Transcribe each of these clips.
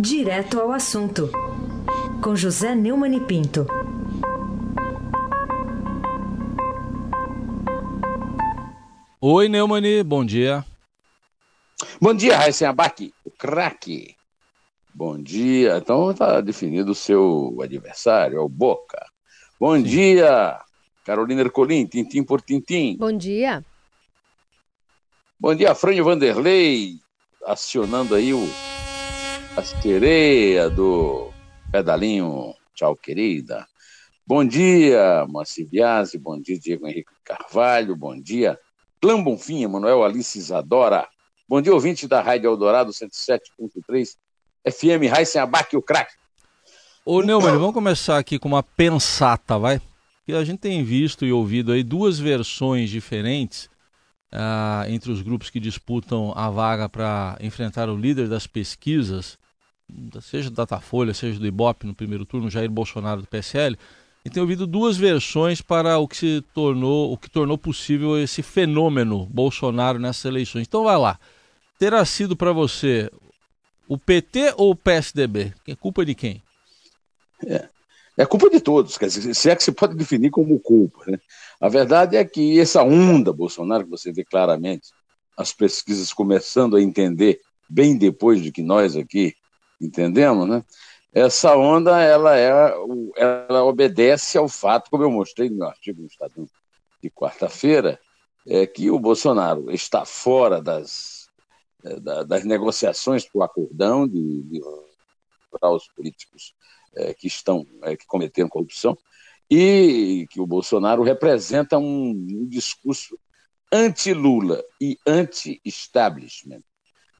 Direto ao assunto, com José Neumann e Pinto. Oi, Neumani, bom dia. Bom dia, Raíssen Abac, o craque. Bom dia. Então está definido o seu adversário, é o Boca. Bom Sim. dia, Carolina Ercolim, tintim por tintim. Bom dia. Bom dia, Frânio Vanderlei, acionando aí o, a sereia do pedalinho. Tchau, querida. Bom dia, Moacir Biasi, bom dia, Diego Henrique Carvalho, bom dia, Clã Bonfim, Emanuel Alice Isadora, bom dia, ouvinte da Rádio Eldorado 107.3, FM Raíssen Abac, o craque. Ô, Neumann, vamos começar aqui com uma pensata, vai? Porque a gente tem visto e ouvido aí duas versões diferentes uh, entre os grupos que disputam a vaga para enfrentar o líder das pesquisas, seja do Datafolha, seja do Ibope no primeiro turno, Jair Bolsonaro do PSL, e tem ouvido duas versões para o que se tornou, o que tornou possível esse fenômeno Bolsonaro nessas eleições. Então vai lá. Terá sido para você o PT ou o PSDB? É culpa de quem? É, é culpa de todos, quer dizer, se é que se pode definir como culpa. Né? A verdade é que essa onda Bolsonaro, que você vê claramente, as pesquisas começando a entender bem depois de que nós aqui entendemos, né? Essa onda, ela, é, ela obedece ao fato, como eu mostrei no artigo no Estadão de quarta-feira, é que o Bolsonaro está fora das, é, das negociações para o acordão de, de para os políticos é, que estão é, que cometeram corrupção e que o Bolsonaro representa um, um discurso anti-Lula e anti-establishment.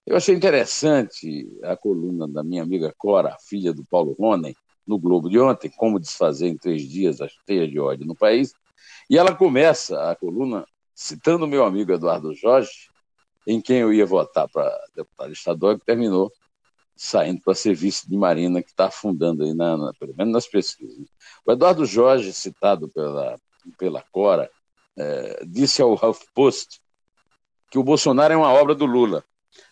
Eu achei interessante a coluna da minha amiga Cora, filha do Paulo Ronen, no Globo de ontem, Como Desfazer em Três Dias as Teias de Ódio no País. E ela começa a coluna citando meu amigo Eduardo Jorge, em quem eu ia votar para deputado estadual, que terminou saindo para ser vice de Marina, que está afundando aí, na, na, pelo menos nas pesquisas. O Eduardo Jorge, citado pela, pela Cora, é, disse ao HuffPost que o Bolsonaro é uma obra do Lula.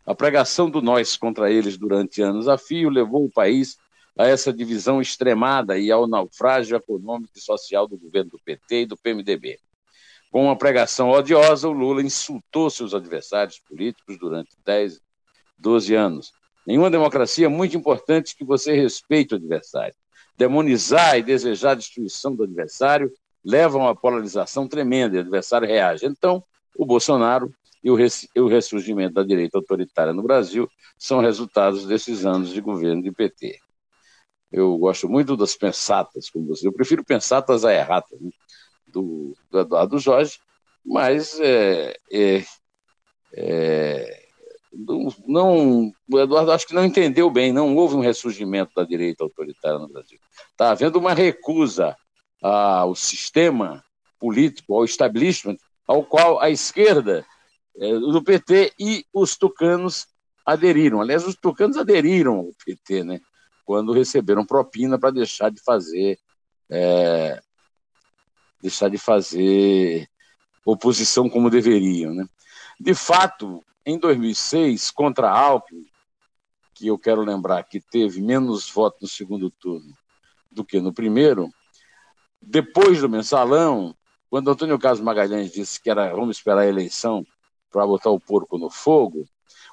A pregação do nós contra eles durante anos a fio levou o país a essa divisão extremada e ao naufrágio econômico e social do governo do PT e do PMDB. Com uma pregação odiosa, o Lula insultou seus adversários políticos durante 10, 12 anos. Em uma democracia é muito importante que você respeite o adversário. Demonizar e desejar a destruição do adversário levam a polarização tremenda e o adversário reage. Então, o Bolsonaro e o, ressurgimento da direita autoritária no Brasil são resultados desses anos de governo de PT. Eu gosto muito das pensatas, como você. Eu prefiro pensatas a erratas, né? do, do Eduardo Jorge, mas é, é, é, não, o Eduardo acho que não entendeu bem, não houve um ressurgimento da direita autoritária no Brasil. Está havendo uma recusa ao sistema político, ao establishment, ao qual a esquerda do PT e os tucanos aderiram. Aliás, os tucanos aderiram ao PT, né? Quando receberam propina para deixar de fazer é, deixar de fazer oposição como deveriam, né? De fato, em 2006, contra Alckmin, que eu quero lembrar que teve menos votos no segundo turno do que no primeiro, depois do mensalão, quando Antônio Carlos Magalhães disse que era vamos esperar a eleição para botar o porco no fogo,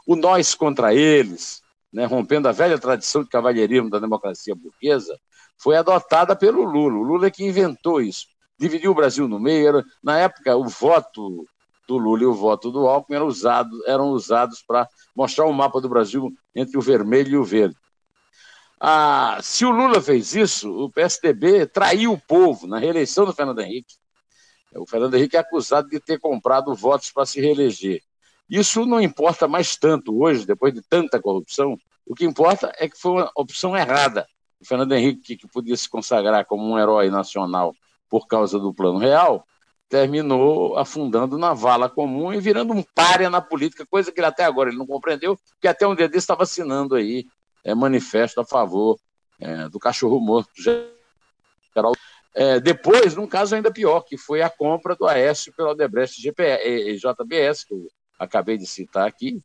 o nós contra eles, né, rompendo a velha tradição de cavalheirismo da democracia burguesa, foi adotada pelo Lula. O Lula é que inventou isso. Dividiu o Brasil no meio. Era, na época, o voto do Lula e o voto do Alckmin eram, usado, eram usados para mostrar o mapa do Brasil entre o vermelho e o verde. Ah, se o Lula fez isso, o PSDB traiu o povo na reeleição do Fernando Henrique. O Fernando Henrique é acusado de ter comprado votos para se reeleger. Isso não importa mais tanto hoje, depois de tanta corrupção. O que importa é que foi uma opção errada. O Fernando Henrique, que podia se consagrar como um herói nacional por causa do Plano Real, terminou afundando na vala comum e virando um párea na política, coisa que até agora ele não compreendeu, porque até um dia desse estava assinando aí é, manifesto a favor é, do cachorro morto geral. É, depois, num caso ainda pior, que foi a compra do Aécio pelo Odebrecht GP, JBS, que eu acabei de citar aqui,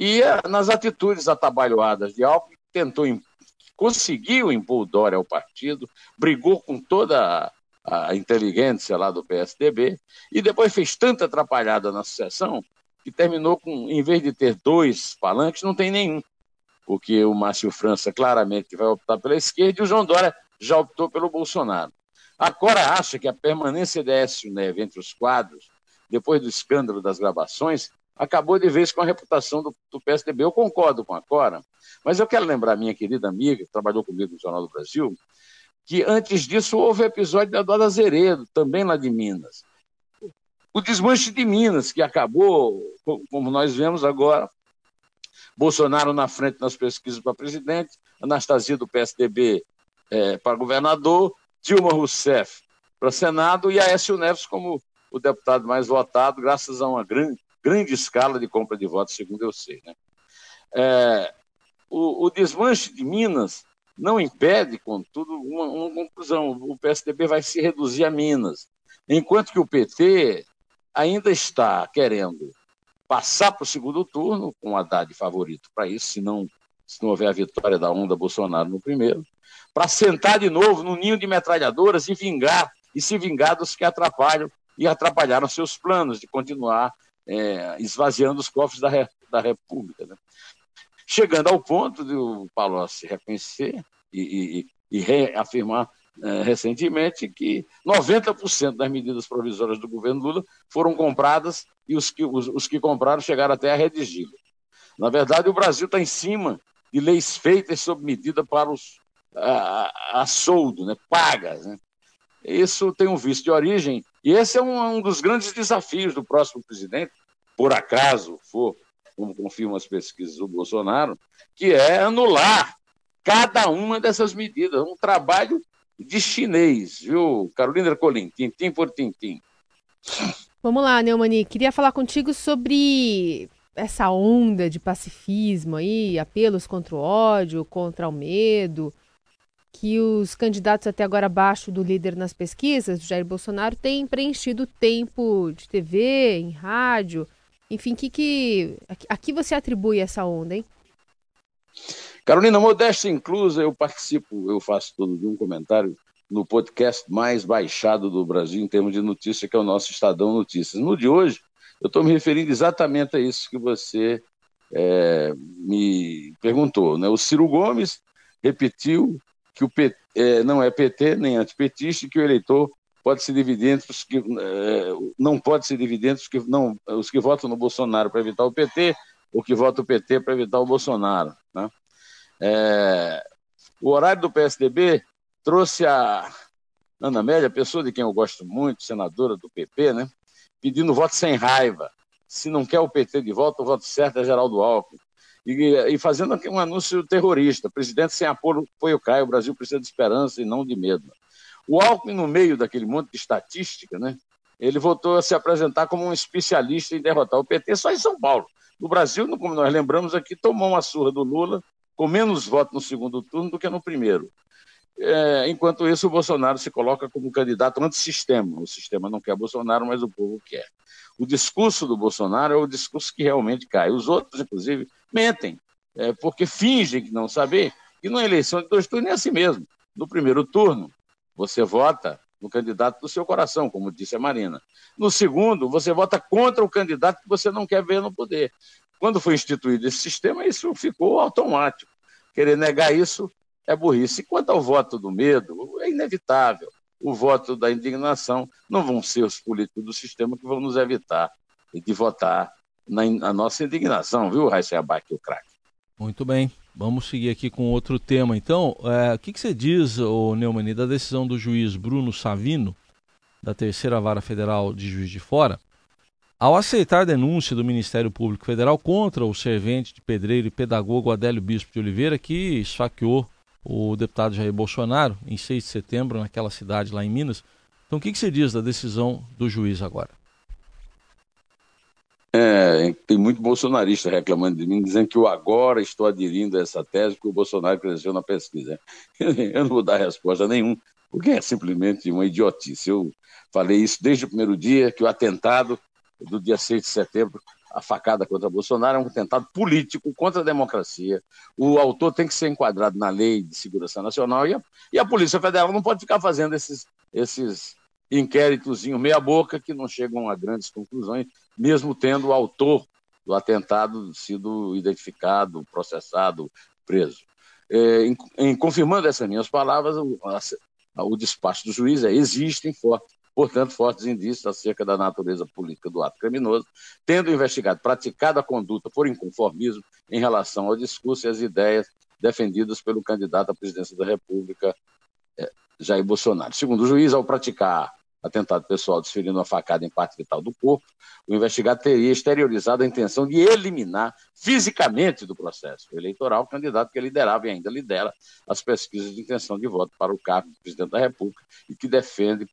e nas atitudes atabalhoadas de Alckmin, tentou, conseguiu impor o Dória ao partido, brigou com toda a, a inteligência lá do PSDB, e depois fez tanta atrapalhada na sucessão que terminou com, em vez de ter dois palanques, não tem nenhum. Porque o Márcio França claramente vai optar pela esquerda e o João Dória já optou pelo Bolsonaro. A Cora acha que a permanência de Écio Neve entre os quadros, depois do escândalo das gravações, acabou de vez com a reputação do, do, PSDB. Eu concordo com a Cora, mas eu quero lembrar minha querida amiga, que trabalhou comigo no Jornal do Brasil, que antes disso houve o episódio da Dona Azeredo, também lá de Minas. O desmanche de Minas, que acabou, como nós vemos agora, Bolsonaro na frente nas pesquisas para presidente, Anastasia do PSDB é, para governador, Dilma Rousseff para Senado e Aécio Neves como o deputado mais votado, graças a uma grande, grande escala de compra de votos, segundo eu sei. Né? É, o, o, desmanche de Minas não impede, contudo, uma, uma conclusão. O PSDB vai se reduzir a Minas, enquanto que o PT ainda está querendo passar para o segundo turno, com Haddad favorito para isso, se não, se não houver a vitória da onda Bolsonaro no primeiro, para sentar de novo no ninho de metralhadoras e vingar, e se vingar dos que atrapalham e atrapalharam seus planos de continuar é, esvaziando os cofres da, da República. Né? Chegando ao ponto de o Palocci reconhecer e, e, e reafirmar é, recentemente que 90% das medidas provisórias do governo Lula foram compradas e os que, os, os que compraram chegaram até a redigi-las. Na verdade, o Brasil está em cima de leis feitas sob medida para os a, a soldo, né, pagas. Né? Isso tem um vício de origem, e esse é um, um dos grandes desafios do próximo presidente, por acaso for, como confirmam as pesquisas do Bolsonaro, que é anular cada uma dessas medidas. Um trabalho de chinês, viu, Carolina Ercolim, tintim por tintim. Vamos lá, Neumani, queria falar contigo sobre essa onda de pacifismo aí, apelos contra o ódio, contra o medo, que os candidatos até agora abaixo do líder nas pesquisas, Jair Bolsonaro, têm preenchido tempo de TV, em rádio, enfim, que, que, a que você atribui essa onda, hein? Carolina, modéstia inclusa, eu participo, eu faço todo um comentário no podcast mais baixado do Brasil em termos de notícia, que é o nosso Estadão Notícias. No de hoje, eu estou me referindo exatamente a isso que você é, me perguntou. Né? O Ciro Gomes repetiu que o PT, é, não é PT nem antipetista e que o eleitor pode se dividir entre os que é, não pode se dividir entre os que não os que votam no Bolsonaro para evitar o PT ou que votam o PT para evitar o Bolsonaro. Né? É, o horário do PSDB trouxe a Ana Amélia, pessoa de quem eu gosto muito, senadora do PP, né, pedindo voto sem raiva. Se não quer o PT de volta, o voto certo é Geraldo Alckmin. E, e fazendo um anúncio terrorista: presidente sem apoio, apoio cai, o Brasil precisa de esperança e não de medo. O Alckmin, no meio daquele monte de estatística, né, ele voltou a se apresentar como um especialista em derrotar o PT só em São Paulo. No Brasil, como nós lembramos aqui, tomou uma surra do Lula com menos votos no segundo turno do que no primeiro. É, enquanto isso, o Bolsonaro se coloca como candidato antissistema. O sistema não quer Bolsonaro, mas o povo quer. O discurso do Bolsonaro é o discurso que realmente cai. Os outros, inclusive, mentem, é, porque fingem que não saber que numa eleição de dois turnos é assim mesmo. No primeiro turno, você vota no candidato do seu coração, como disse a Marina. No segundo, você vota contra o candidato que você não quer ver no poder. Quando foi instituído esse sistema, isso ficou automático. Querer negar isso é burrice. E quanto ao voto do medo, é inevitável. O voto da indignação não vão ser os políticos do sistema que vão nos evitar de votar na, na nossa indignação, viu, Raíssa Abac, o craque? Muito bem. Vamos seguir aqui com outro tema. Então, é, o que, que, você diz, ô Neumani, da decisão do juiz Bruno Savino, da terceira vara federal de Juiz de Fora, ao aceitar a denúncia do Ministério Público Federal contra o servente de pedreiro e pedagogo Adélio Bispo de Oliveira, que esfaqueou o deputado Jair Bolsonaro em 6 de setembro, naquela cidade lá em Minas. Então, o que, que você diz da decisão do juiz agora? É, tem muito bolsonarista reclamando de mim, dizendo que eu agora estou aderindo a essa tese que o Bolsonaro cresceu na pesquisa. Eu não vou dar resposta nenhuma, porque é simplesmente uma idiotice. Eu falei isso desde o primeiro dia, que o atentado do dia 6 de setembro a facada contra Bolsonaro é um atentado político contra a democracia. O autor tem que ser enquadrado na lei de segurança nacional e a, e a Polícia Federal não pode ficar fazendo esses, esses meia-boca que não chegam a grandes conclusões, mesmo tendo o autor do atentado sido identificado, processado, preso. É, em, em, confirmando essas minhas palavras, o, a, o despacho do juiz é: existem fortes portanto, fortes indícios acerca da natureza política do ato criminoso, tendo investigado praticado a conduta por inconformismo em relação ao discurso e às ideias defendidas pelo candidato à presidência da República, eh, Jair Bolsonaro. Segundo o juiz, ao praticar atentado pessoal desferindo uma facada em parte vital do corpo, o investigado teria exteriorizado a intenção de eliminar fisicamente do processo eleitoral o candidato que liderava e ainda lidera as pesquisas de intenção de voto para o cargo de presidente da República e que defende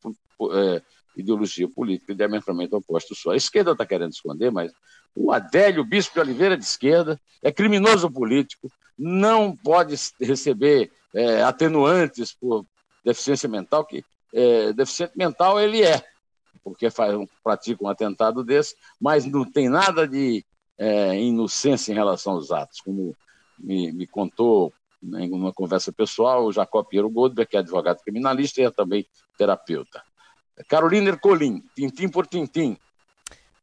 é, ideologia política diametralmente oposta sua. A esquerda está querendo esconder, mas o Adélio Bispo de Oliveira de esquerda é criminoso político, não pode receber é, atenuantes por deficiência mental, que é, deficiente mental ele é, porque faz, pratica um atentado desse, mas não tem nada de é, inocência em relação aos atos, como me, me contou em uma conversa pessoal o Jacó Piero Goldberg, que é advogado criminalista e é também terapeuta. Carolina Ercolim, tintim por tintim.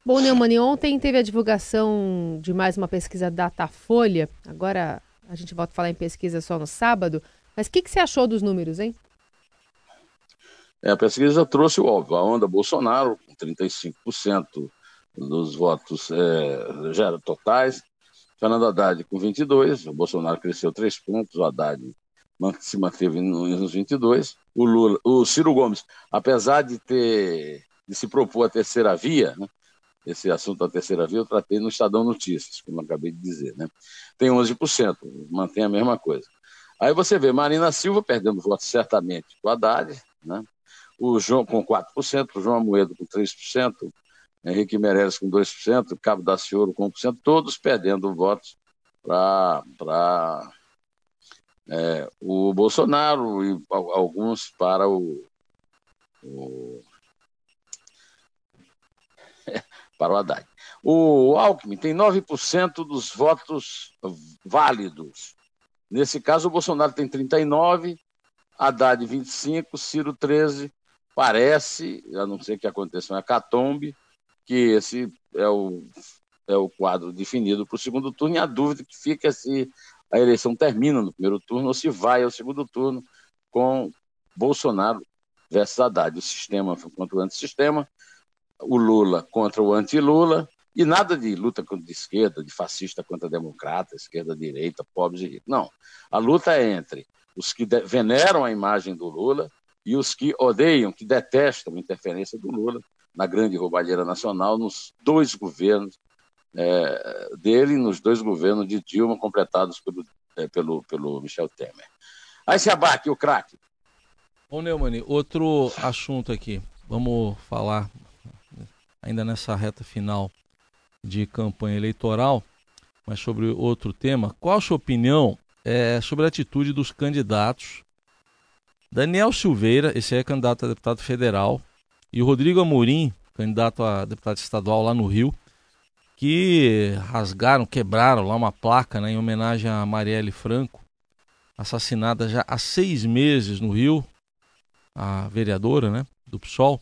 Bom, Neumani, ontem teve a divulgação de mais uma pesquisa Datafolha. Agora a gente volta a falar em pesquisa só no sábado. Mas o que, que você achou dos números, hein? É, a pesquisa trouxe o óbvio, a onda Bolsonaro, com 35% dos votos é, já totais, Fernando Haddad com 22, o Bolsonaro cresceu 3 pontos, o Haddad se manteve nos 22, o Lula, o Ciro Gomes, apesar de ter de se propor a terceira via, né, esse assunto da terceira via eu tratei no Estadão Notícias, como eu acabei de dizer, né, tem 11%, mantém a mesma coisa. Aí você vê Marina Silva perdendo votos certamente com o Haddad, né, o João com 4%, o João Amoedo com 3%, Henrique Meirelles com 2%, Cabo da Cioro com 1%, todos perdendo votos para é, o Bolsonaro e alguns para o, o para o Haddad. O Alckmin tem 9% dos votos válidos. Nesse caso, o Bolsonaro tem 39%, Haddad 25%, Ciro 13%. Parece, a não ser que aconteça uma hecatombe, que esse é o, é o quadro definido para o segundo turno, e a dúvida que fica é se a eleição termina no primeiro turno ou se vai ao segundo turno com Bolsonaro versus Haddad. O sistema contra o antissistema, o Lula contra o anti-Lula, e nada de luta de esquerda, de fascista contra democrata, esquerda, direita, pobres e ricos. Não. A luta é entre os que veneram a imagem do Lula e os que odeiam, que detestam a interferência do Lula na grande roubalheira nacional, nos dois governos é, dele, nos dois governos de Dilma, completados pelo, é, pelo, pelo Michel Temer. Aí se abaque o craque. Bom, Neumann, outro assunto aqui. Vamos falar ainda nessa reta final de campanha eleitoral, mas sobre outro tema. Qual a sua opinião é, sobre a atitude dos candidatos Daniel Silveira, esse é candidato a deputado federal, e o Rodrigo Amorim, candidato a deputado estadual lá no Rio, que rasgaram, quebraram lá uma placa né, em homenagem a Marielle Franco, assassinada já há seis meses no Rio, a vereadora né, do PSOL,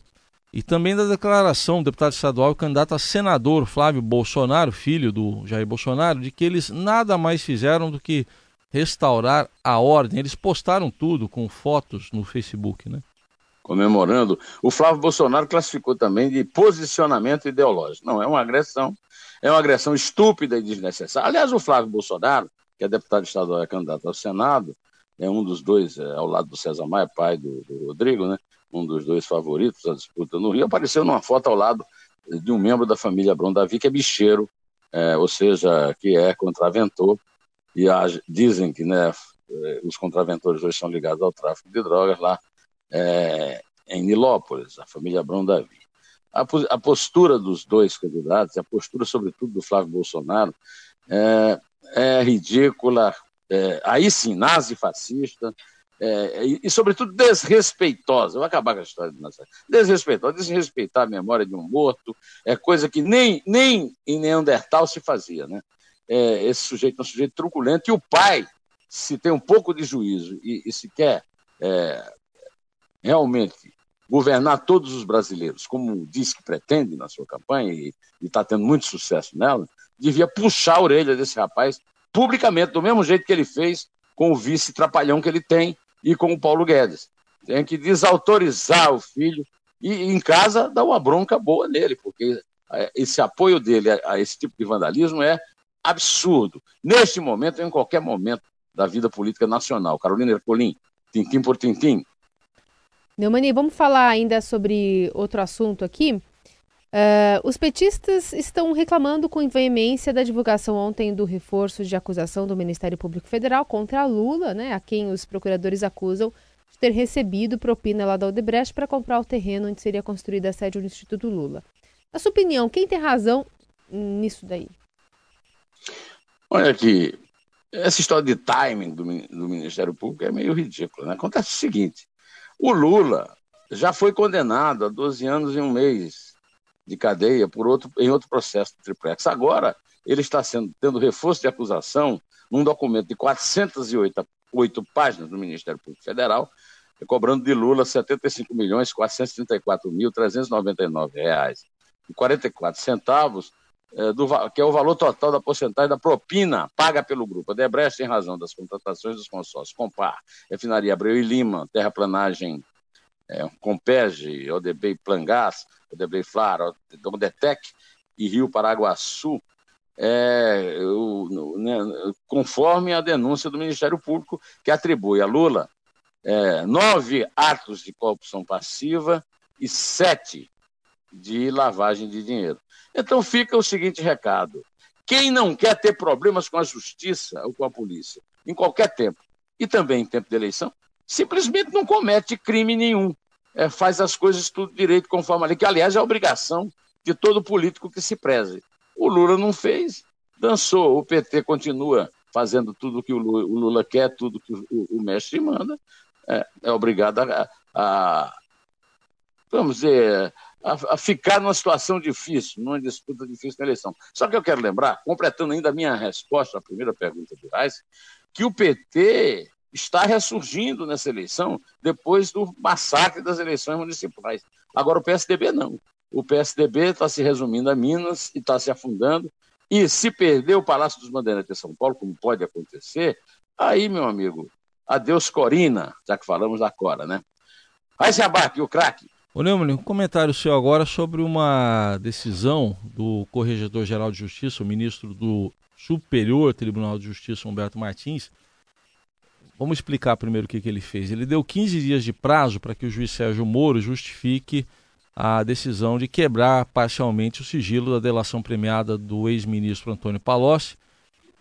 e também da declaração do deputado estadual e candidato a senador Flávio Bolsonaro, filho do Jair Bolsonaro, de que eles nada mais fizeram do que restaurar a ordem. Eles postaram tudo com fotos no Facebook, né? Comemorando. O Flávio Bolsonaro classificou também de posicionamento ideológico. Não, é uma agressão é uma agressão estúpida e desnecessária. Aliás, o Flávio Bolsonaro, que é deputado estadual e candidato ao Senado, é um dos dois, é, ao lado do César Maia, pai do, do, Rodrigo, né? um dos dois favoritos da disputa no Rio, apareceu numa foto ao lado de um membro da família Bron Davi, que é bicheiro, é, ou seja, que é contraventor, e dizem que né, é, os contraventores hoje são ligados ao tráfico de drogas lá é, em Nilópolis, a família Bron Davi a, a postura dos dois candidatos, a postura, sobretudo, do Flávio Bolsonaro, é, é ridícula, é, aí sim, nazi-fascista, é, e, e, sobretudo, desrespeitosa. Vou acabar com a história do Nazaré. Desrespeitosa, desrespeitar a memória de um morto é coisa que nem, nem em Neandertal se fazia. Né? É, esse sujeito é um sujeito truculento e o pai, se tem um pouco de juízo e, e se quer é, realmente governar todos os brasileiros, como diz que pretende na sua campanha e está tendo muito sucesso nela, devia puxar a orelha desse rapaz publicamente, do mesmo jeito que ele fez com o vice trapalhão que ele tem e com o Paulo Guedes. Tem que desautorizar o filho e, em casa, dar uma bronca boa nele, porque é, esse apoio dele a, esse tipo de vandalismo é absurdo. Neste momento, em qualquer momento da vida política nacional. Carolina Ercolim, tintim por tintim. Neumani, vamos falar ainda sobre outro assunto aqui. Uh, os petistas estão reclamando com veemência da divulgação ontem do reforço de acusação do Ministério Público Federal contra a Lula, né, a quem os procuradores acusam de ter recebido propina lá da Odebrecht para comprar o terreno onde seria construída a sede do Instituto Lula. Na sua opinião, quem tem razão nisso daí? Olha aqui, essa história de timing do, do Ministério Público é meio ridícula. Né? Acontece o seguinte: o Lula já foi condenado a 12 anos e um mês de cadeia por outro, em outro processo de triplex. Agora, ele está sendo, tendo reforço de acusação num documento de 408 8 páginas do Ministério Público Federal, cobrando de Lula 75 milhões 434 mil 399 reais e 44 centavos, do, que é o valor total da porcentagem da propina paga pelo grupo. A Debrecht, em razão das contratações dos consórcios Compar, Refinaria Abreu e Lima, Terraplanagem é, Compege, ODB Plangás, ODB Flar, Odetec e Rio Paraguaçu, é, eu, né, conforme a denúncia do Ministério Público, que atribui a Lula é, nove atos de corrupção passiva e sete de lavagem de dinheiro. Então fica o seguinte recado: quem não quer ter problemas com a justiça ou com a polícia, em qualquer tempo, e também em tempo de eleição, simplesmente não comete crime nenhum é, faz as coisas tudo direito conforme a lei, que aliás é a obrigação de todo político que se preze. O Lula não fez, dançou, o PT continua fazendo tudo o que o Lula, quer, tudo que o, o, mestre manda, é, é obrigado a, a, vamos dizer, a, a, ficar numa situação difícil, numa disputa difícil na eleição. Só que eu quero lembrar, completando ainda a minha resposta à primeira pergunta do Reis, que o PT está ressurgindo nessa eleição depois do massacre das eleições municipais. Agora, o PSDB não. O PSDB está se resumindo a Minas e está se afundando. E se perder o Palácio dos Bandeirantes de São Paulo, como pode acontecer, aí, meu amigo, adeus Corina, já que falamos da Cora, né? Vai se abarque, o craque. Ô Neumann, um comentário seu agora sobre uma decisão do Corregedor-Geral de Justiça, o ministro do Superior Tribunal de Justiça, Humberto Martins, Vamos explicar primeiro o que, que ele fez. Ele deu 15 dias de prazo para que o juiz Sérgio Moro justifique a decisão de quebrar parcialmente o sigilo da delação premiada do ex-ministro Antônio Palocci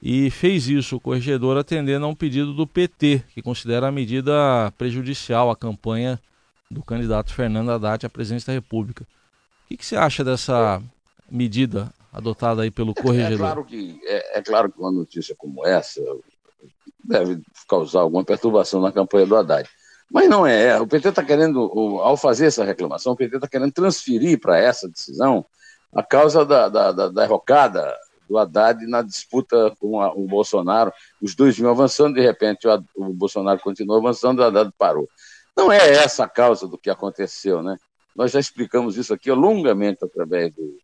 e fez isso o corregedor atendendo a um pedido do PT, que considera a medida prejudicial à campanha do candidato Fernando Haddad à presidência da República. O que, que você acha dessa medida adotada aí pelo corregedor? É, claro que, é, é claro que uma notícia como essa, deve causar alguma perturbação na campanha do Haddad. Mas não é. O PT está querendo, ao fazer essa reclamação, o PT está querendo transferir para essa decisão a causa da, da, da derrocada do Haddad na disputa com a, o Bolsonaro. Os dois vinham avançando, de repente o, o Bolsonaro continuou avançando, o Haddad parou. Não é essa a causa do que aconteceu, né? Nós já explicamos isso aqui longamente através do,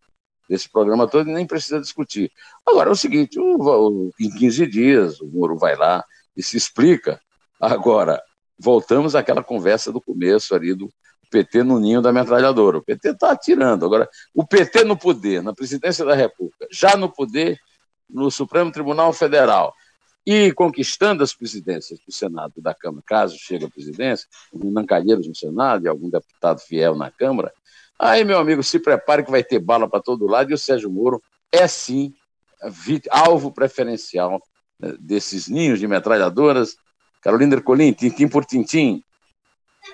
desse programa todo e nem precisa discutir. Agora é o seguinte: o, o, em 15 dias o Moro vai lá e se explica. Agora, voltamos àquela conversa do começo ali do PT no ninho da metralhadora. O PT está atirando. Agora, o PT no poder, na presidência da República, já no poder no Supremo Tribunal Federal e conquistando as presidências do Senado e da Câmara, caso chegue à presidência, com Nancalheiros no Senado e algum deputado fiel na Câmara, Aí, meu amigo, se prepare que vai ter bala para todo lado e o Sérgio Moro é sim alvo preferencial né, desses ninhos de metralhadoras. Carolina Ercolim, tintim por tintim.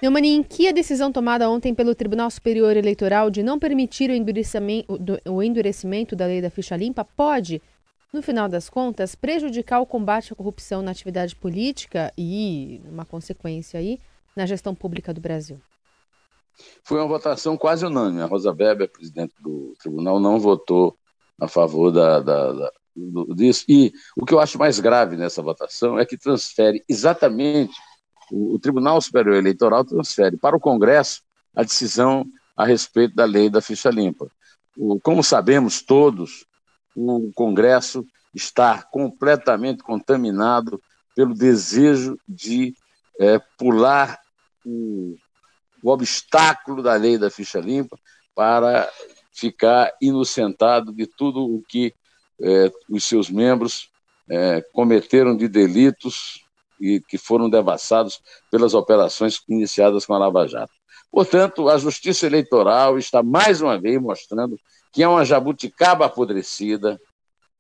Neumann, em que a decisão tomada ontem pelo Tribunal Superior Eleitoral de não permitir o endurecimento, o endurecimento da lei da ficha limpa pode no final das contas, prejudicar o combate à corrupção na atividade política e, uma consequência aí, na gestão pública do Brasil? Foi uma votação quase unânime. A Rosa Weber, presidente do tribunal, não votou a favor da, da, da do, disso. E o que eu acho mais grave nessa votação é que transfere exatamente, o, o Tribunal Superior Eleitoral transfere para o Congresso a decisão a respeito da lei da ficha limpa. O, como sabemos todos, o Congresso está completamente contaminado pelo desejo de é, pular o, o obstáculo da lei da ficha limpa para ficar inocentado de tudo o que é, os seus membros é, cometeram de delitos e que foram devassados pelas operações iniciadas com a Lava Jato. Portanto, a Justiça Eleitoral está mais uma vez mostrando que é uma jabuticaba apodrecida,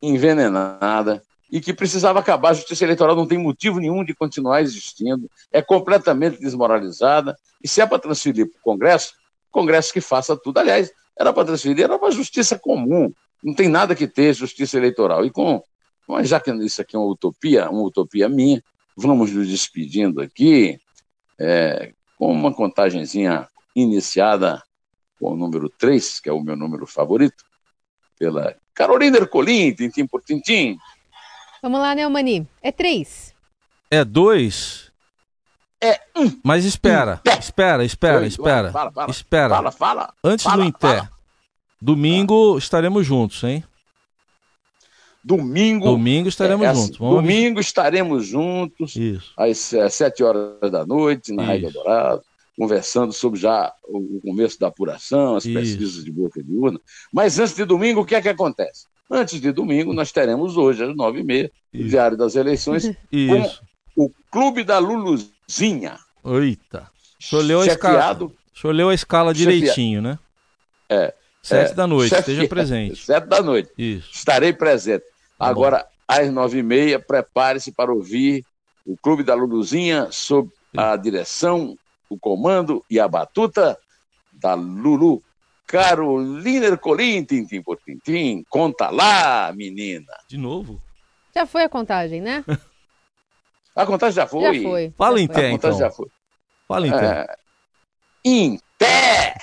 envenenada, e que precisava acabar. A Justiça Eleitoral não tem motivo nenhum de continuar existindo, é completamente desmoralizada, e se é para transferir para o Congresso, Congresso que faça tudo. Aliás, era para transferir, era para a justiça comum, não tem nada que ter justiça eleitoral. E com, já que isso aqui é uma utopia, uma utopia minha, vamos nos despedindo aqui, é, com uma contagenzinha iniciada com o número 3, que é o meu número favorito, pela Carolina Ercolim, tintim por tintim. Vamos lá, Neumani. É 3. É 2. É um. Mas espera, um. espera, espera, Oi, espera. Fala, fala, espera. Fala, fala. Antes fala, do Inter, domingo estaremos juntos, hein? Domingo. Domingo estaremos é, assim, juntos. Vamos domingo estaremos juntos. Isso. Às é, sete horas da noite, na Rádio Dourado conversando sobre já o começo da apuração, as Isso. pesquisas de boca de urna. Mas antes de domingo, o que é que acontece? Antes de domingo, nós teremos hoje, às nove e meia, o Diário das Eleições, Isso. com o Clube da Luluzinha. Eita. O senhor leu a escala, o senhor leu a escala direitinho, né? É. Sete é, da noite, esteja presente. Sete da noite. Isso. Estarei presente. Tá Agora, bom. às nove e meia, prepare-se para ouvir o Clube da Luluzinha sob a direção o comando e a batuta da Lulu. Carolina Ercolim, tintim por tintim. Conta lá, menina. De novo? Já foi a contagem, né? a contagem já foi. Já foi. Fala já em pé, então. já foi. Fala em pé. É... Em pé!